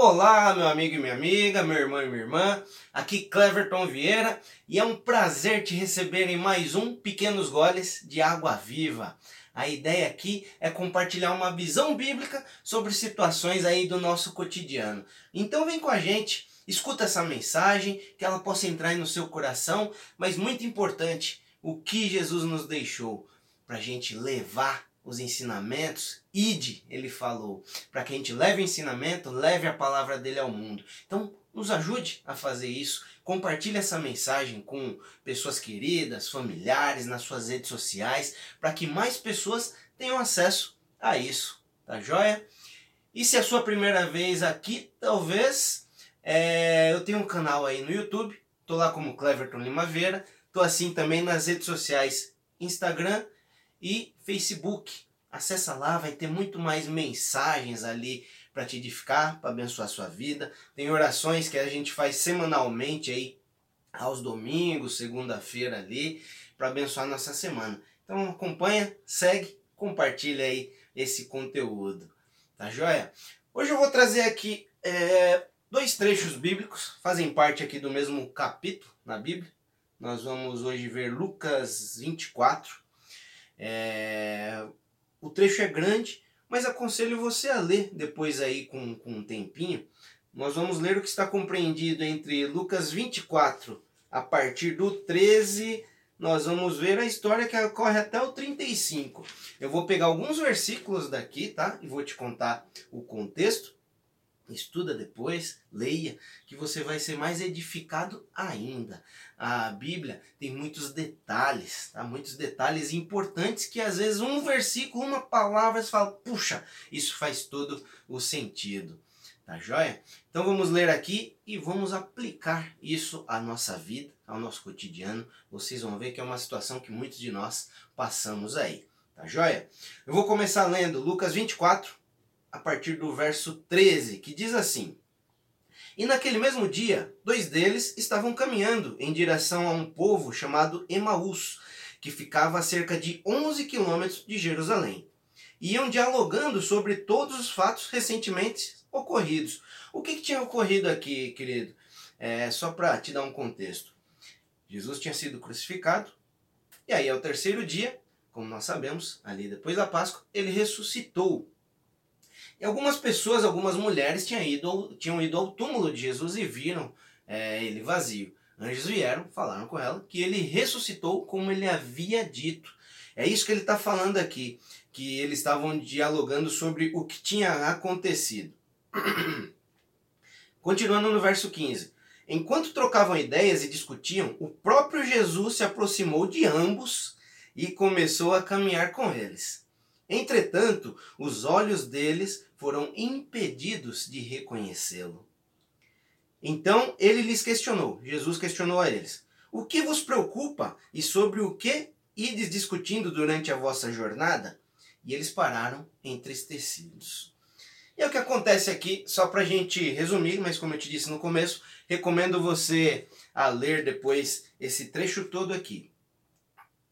Olá, meu amigo e minha amiga, meu irmão e minha irmã. Aqui Cleverton Vieira e é um prazer te receber em mais um Pequenos Goles de Água Viva. A ideia aqui é compartilhar uma visão bíblica sobre situações aí do nosso cotidiano. Então vem com a gente, escuta essa mensagem, que ela possa entrar no seu coração, mas muito importante, o que Jesus nos deixou para a gente levar os ensinamentos, ide, ele falou, para que a gente leve o ensinamento, leve a palavra dele ao mundo. Então, nos ajude a fazer isso. Compartilhe essa mensagem com pessoas queridas, familiares, nas suas redes sociais, para que mais pessoas tenham acesso a isso. Tá joia? E se é a sua primeira vez aqui, talvez é, eu tenho um canal aí no YouTube, tô lá como Cleverton Limaveira, tô assim também nas redes sociais Instagram e Facebook. Acessa lá, vai ter muito mais mensagens ali para te edificar, para abençoar a sua vida. Tem orações que a gente faz semanalmente aí aos domingos, segunda-feira ali, para abençoar a nossa semana. Então acompanha, segue, compartilha aí esse conteúdo. Tá joia? Hoje eu vou trazer aqui é, dois trechos bíblicos, fazem parte aqui do mesmo capítulo na Bíblia. Nós vamos hoje ver Lucas 24, é, o trecho é grande, mas aconselho você a ler depois aí com, com um tempinho. Nós vamos ler o que está compreendido entre Lucas 24, a partir do 13, nós vamos ver a história que ocorre até o 35. Eu vou pegar alguns versículos daqui, tá? E vou te contar o contexto estuda depois, leia, que você vai ser mais edificado ainda. A Bíblia tem muitos detalhes, tá? muitos detalhes importantes que às vezes um versículo, uma palavra, você fala, puxa, isso faz todo o sentido. Tá joia? Então vamos ler aqui e vamos aplicar isso à nossa vida, ao nosso cotidiano. Vocês vão ver que é uma situação que muitos de nós passamos aí. Tá joia? Eu vou começar lendo Lucas 24, a partir do verso 13, que diz assim: E naquele mesmo dia, dois deles estavam caminhando em direção a um povo chamado Emaús, que ficava a cerca de 11 quilômetros de Jerusalém. Iam dialogando sobre todos os fatos recentemente ocorridos. O que, que tinha ocorrido aqui, querido? É, só para te dar um contexto. Jesus tinha sido crucificado, e aí ao terceiro dia, como nós sabemos, ali depois da Páscoa, ele ressuscitou. E algumas pessoas, algumas mulheres tinham ido, tinham ido ao túmulo de Jesus e viram é, ele vazio. Anjos vieram, falaram com ela que ele ressuscitou como ele havia dito. É isso que ele está falando aqui, que eles estavam dialogando sobre o que tinha acontecido. Continuando no verso 15. Enquanto trocavam ideias e discutiam, o próprio Jesus se aproximou de ambos e começou a caminhar com eles. Entretanto, os olhos deles foram impedidos de reconhecê-lo. Então ele lhes questionou, Jesus questionou a eles: O que vos preocupa e sobre o que ides discutindo durante a vossa jornada? E eles pararam entristecidos. E é o que acontece aqui, só para a gente resumir, mas como eu te disse no começo, recomendo você a ler depois esse trecho todo aqui.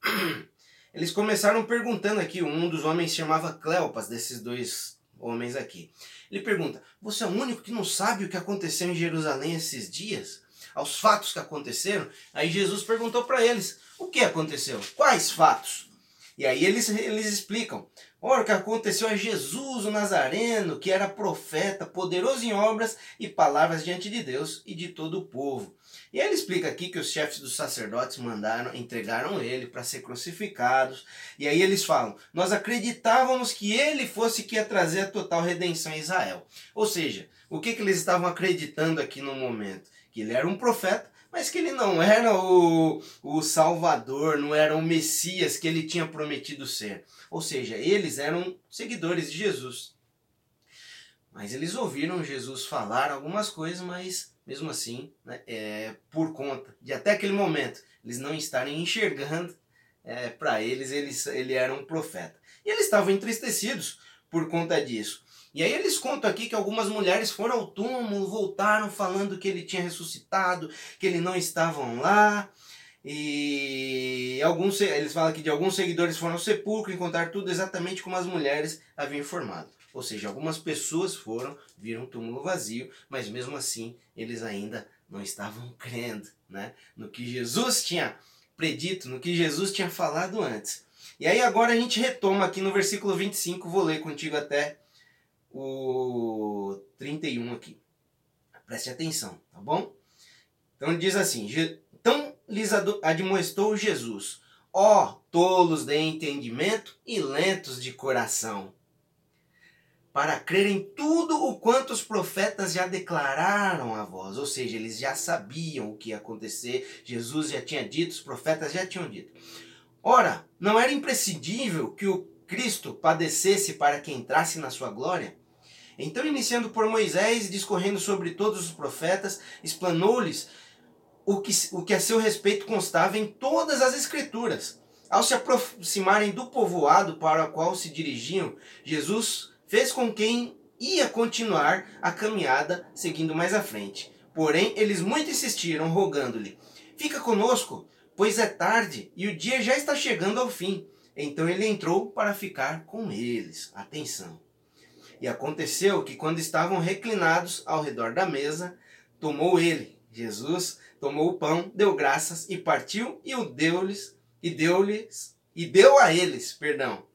Eles começaram perguntando aqui, um dos homens chamava Cleopas, desses dois homens aqui. Ele pergunta: Você é o único que não sabe o que aconteceu em Jerusalém esses dias? Aos fatos que aconteceram? Aí Jesus perguntou para eles: O que aconteceu? Quais fatos? E aí eles, eles explicam: Ora, o que aconteceu é Jesus, o Nazareno, que era profeta, poderoso em obras e palavras diante de Deus e de todo o povo. E ele explica aqui que os chefes dos sacerdotes mandaram, entregaram ele para ser crucificados. E aí eles falam: Nós acreditávamos que ele fosse que ia trazer a total redenção a Israel. Ou seja, o que, que eles estavam acreditando aqui no momento? Que ele era um profeta, mas que ele não era o, o Salvador, não era o Messias que ele tinha prometido ser. Ou seja, eles eram seguidores de Jesus. Mas eles ouviram Jesus falar algumas coisas, mas mesmo assim, né, é, por conta de até aquele momento eles não estarem enxergando, é, para eles, eles ele era um profeta. E eles estavam entristecidos por conta disso. E aí eles contam aqui que algumas mulheres foram ao túmulo, voltaram falando que ele tinha ressuscitado, que ele não estavam lá. E alguns eles falam que de alguns seguidores foram ao sepulcro encontrar tudo exatamente como as mulheres haviam informado. Ou seja, algumas pessoas foram, viram o túmulo vazio, mas mesmo assim eles ainda não estavam crendo né? no que Jesus tinha predito, no que Jesus tinha falado antes. E aí agora a gente retoma aqui no versículo 25, vou ler contigo até o 31 aqui. Preste atenção, tá bom? Então diz assim: Então lhes admoestou Jesus: Ó oh, tolos de entendimento e lentos de coração, para crerem tudo o quanto os profetas já declararam a vós. Ou seja, eles já sabiam o que ia acontecer, Jesus já tinha dito, os profetas já tinham dito. Ora, não era imprescindível que o Cristo padecesse para que entrasse na sua glória? Então, iniciando por Moisés, discorrendo sobre todos os profetas, explanou-lhes o que, o que a seu respeito constava em todas as Escrituras. Ao se aproximarem do povoado para o qual se dirigiam, Jesus fez com quem ia continuar a caminhada seguindo mais à frente. Porém, eles muito insistiram, rogando-lhe: Fica conosco, pois é tarde e o dia já está chegando ao fim. Então ele entrou para ficar com eles. Atenção. E aconteceu que quando estavam reclinados ao redor da mesa, tomou ele, Jesus, tomou o pão, deu graças e partiu e o deu-lhes e deu-lhes e deu a eles, perdão.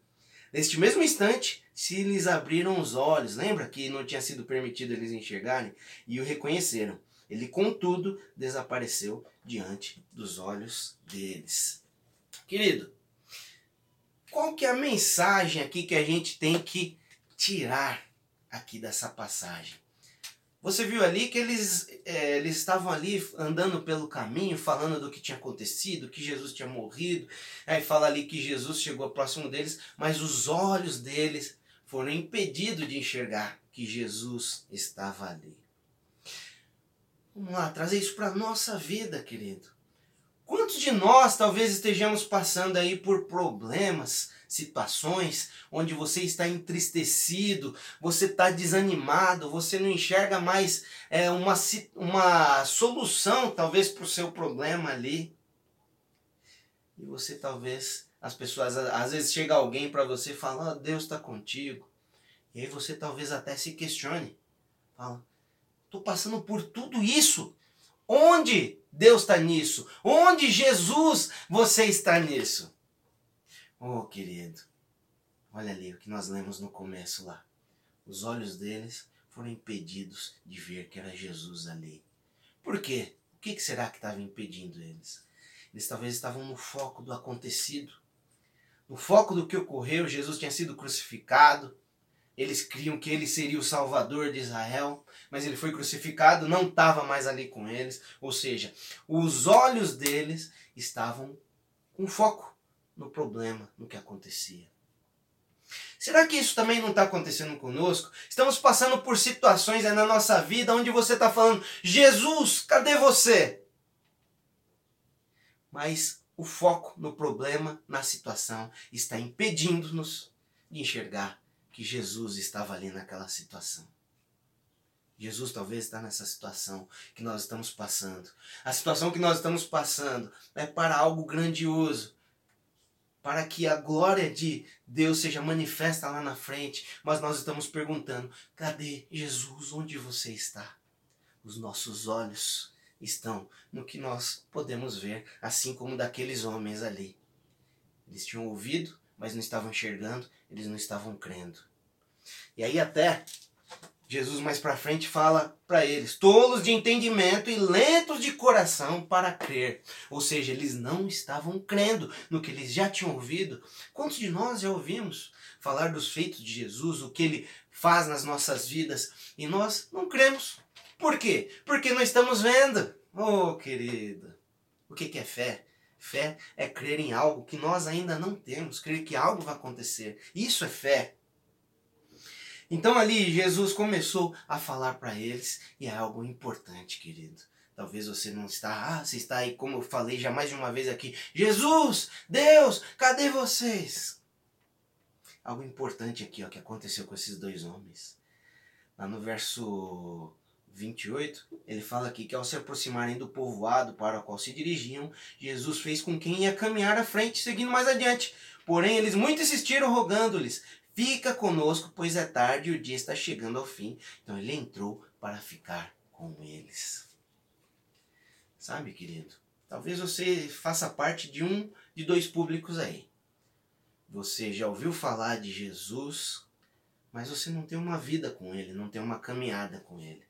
Neste mesmo instante, se lhes abriram os olhos, lembra que não tinha sido permitido eles enxergarem? E o reconheceram. Ele, contudo, desapareceu diante dos olhos deles. Querido, qual que é a mensagem aqui que a gente tem que tirar aqui dessa passagem? Você viu ali que eles, é, eles estavam ali andando pelo caminho, falando do que tinha acontecido, que Jesus tinha morrido. Aí fala ali que Jesus chegou próximo deles, mas os olhos deles foram impedidos de enxergar que Jesus estava ali. Vamos lá, trazer isso para a nossa vida, querido. Quantos de nós talvez estejamos passando aí por problemas, situações onde você está entristecido, você está desanimado, você não enxerga mais é, uma, uma solução talvez para o seu problema ali. E você talvez as pessoas, às vezes chega alguém para você e fala, oh, Deus está contigo. E aí você talvez até se questione. Fala, estou passando por tudo isso. Onde Deus está nisso? Onde Jesus você está nisso? Oh, querido, olha ali o que nós lemos no começo lá. Os olhos deles foram impedidos de ver que era Jesus ali. Por quê? O que será que estava impedindo eles? Eles talvez estavam no foco do acontecido no foco do que ocorreu, Jesus tinha sido crucificado. Eles criam que ele seria o salvador de Israel, mas ele foi crucificado, não estava mais ali com eles. Ou seja, os olhos deles estavam com foco no problema, no que acontecia. Será que isso também não está acontecendo conosco? Estamos passando por situações na nossa vida onde você está falando: Jesus, cadê você? Mas o foco no problema, na situação, está impedindo-nos de enxergar que Jesus estava ali naquela situação. Jesus talvez está nessa situação que nós estamos passando. A situação que nós estamos passando é para algo grandioso, para que a glória de Deus seja manifesta lá na frente. Mas nós estamos perguntando: cadê Jesus? Onde você está? Os nossos olhos estão no que nós podemos ver, assim como daqueles homens ali. Eles tinham ouvido, mas não estavam enxergando, eles não estavam crendo. E aí até Jesus mais para frente fala para eles: tolos de entendimento e lentos de coração para crer. Ou seja, eles não estavam crendo no que eles já tinham ouvido. Quantos de nós já ouvimos falar dos feitos de Jesus, o que ele faz nas nossas vidas, e nós não cremos? Por quê? Porque não estamos vendo. Oh, querido, o que é fé? Fé é crer em algo que nós ainda não temos, crer que algo vai acontecer. Isso é fé. Então ali Jesus começou a falar para eles e é algo importante, querido. Talvez você não está, ah, você está aí, como eu falei já mais de uma vez aqui, Jesus, Deus, cadê vocês? Algo importante aqui, ó, que aconteceu com esses dois homens. Lá no verso 28, ele fala aqui que ao se aproximarem do povoado para o qual se dirigiam, Jesus fez com quem ia caminhar à frente, seguindo mais adiante. Porém, eles muito insistiram, rogando-lhes: Fica conosco, pois é tarde e o dia está chegando ao fim. Então ele entrou para ficar com eles. Sabe, querido? Talvez você faça parte de um de dois públicos aí. Você já ouviu falar de Jesus, mas você não tem uma vida com ele, não tem uma caminhada com ele.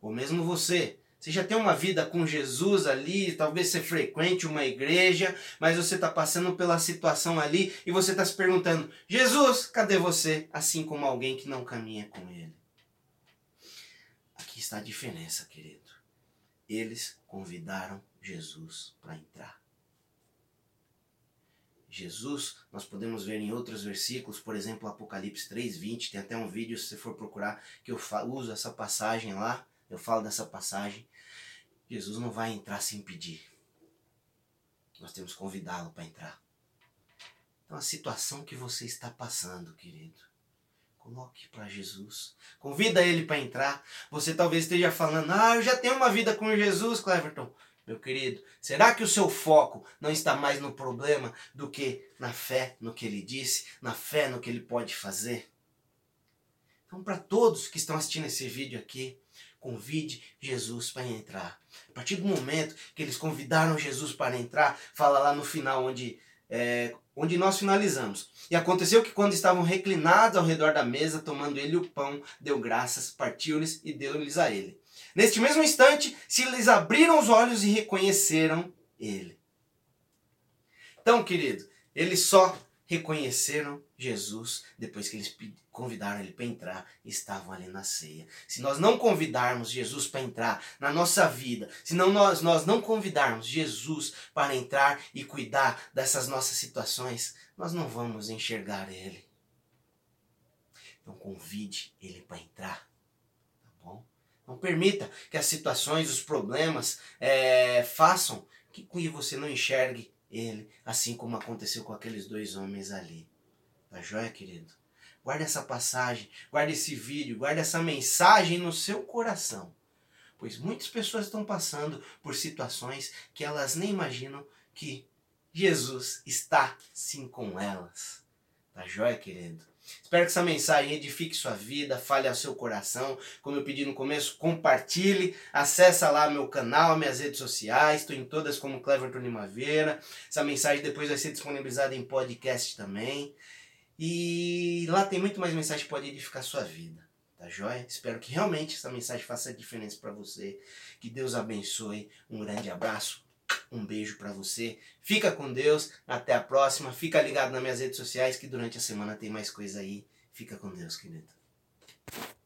Ou mesmo você, você já tem uma vida com Jesus ali, talvez você frequente uma igreja, mas você está passando pela situação ali e você está se perguntando: Jesus, cadê você? Assim como alguém que não caminha com ele. Aqui está a diferença, querido. Eles convidaram Jesus para entrar. Jesus, nós podemos ver em outros versículos, por exemplo, Apocalipse 3:20, tem até um vídeo se você for procurar que eu uso essa passagem lá, eu falo dessa passagem. Jesus não vai entrar sem pedir. Nós temos que convidá-lo para entrar. Então a situação que você está passando, querido, Coloque para Jesus. Convida ele para entrar. Você talvez esteja falando: Ah, eu já tenho uma vida com Jesus, Cleverton. Meu querido, será que o seu foco não está mais no problema do que na fé no que ele disse, na fé no que ele pode fazer? Então, para todos que estão assistindo esse vídeo aqui, convide Jesus para entrar. A partir do momento que eles convidaram Jesus para entrar, fala lá no final onde é, onde nós finalizamos. E aconteceu que quando estavam reclinados ao redor da mesa, tomando ele o pão, deu graças, partiu-lhes e deu-lhes a ele. Neste mesmo instante, se lhes abriram os olhos e reconheceram ele. Então, querido, eles só reconheceram Jesus depois que eles convidaram ele para entrar estavam ali na ceia. Se nós não convidarmos Jesus para entrar na nossa vida, se não nós, nós não convidarmos Jesus para entrar e cuidar dessas nossas situações, nós não vamos enxergar ele. Então convide ele para entrar, tá bom? Não permita que as situações, os problemas é, façam que você não enxergue ele, assim como aconteceu com aqueles dois homens ali. Tá joia, querido? Guarde essa passagem, guarde esse vídeo, guarde essa mensagem no seu coração. Pois muitas pessoas estão passando por situações que elas nem imaginam que Jesus está sim com elas. Tá joia, querido? Espero que essa mensagem edifique sua vida, fale ao seu coração. Como eu pedi no começo, compartilhe, acessa lá meu canal, minhas redes sociais, estou em todas como Cleverton Limaveira. Essa mensagem depois vai ser disponibilizada em podcast também. E lá tem muito mais mensagem que pode edificar sua vida. Tá joia? Espero que realmente essa mensagem faça diferença para você. Que Deus abençoe. Um grande abraço. Um beijo para você. Fica com Deus. Até a próxima. Fica ligado nas minhas redes sociais que durante a semana tem mais coisa aí. Fica com Deus, querido.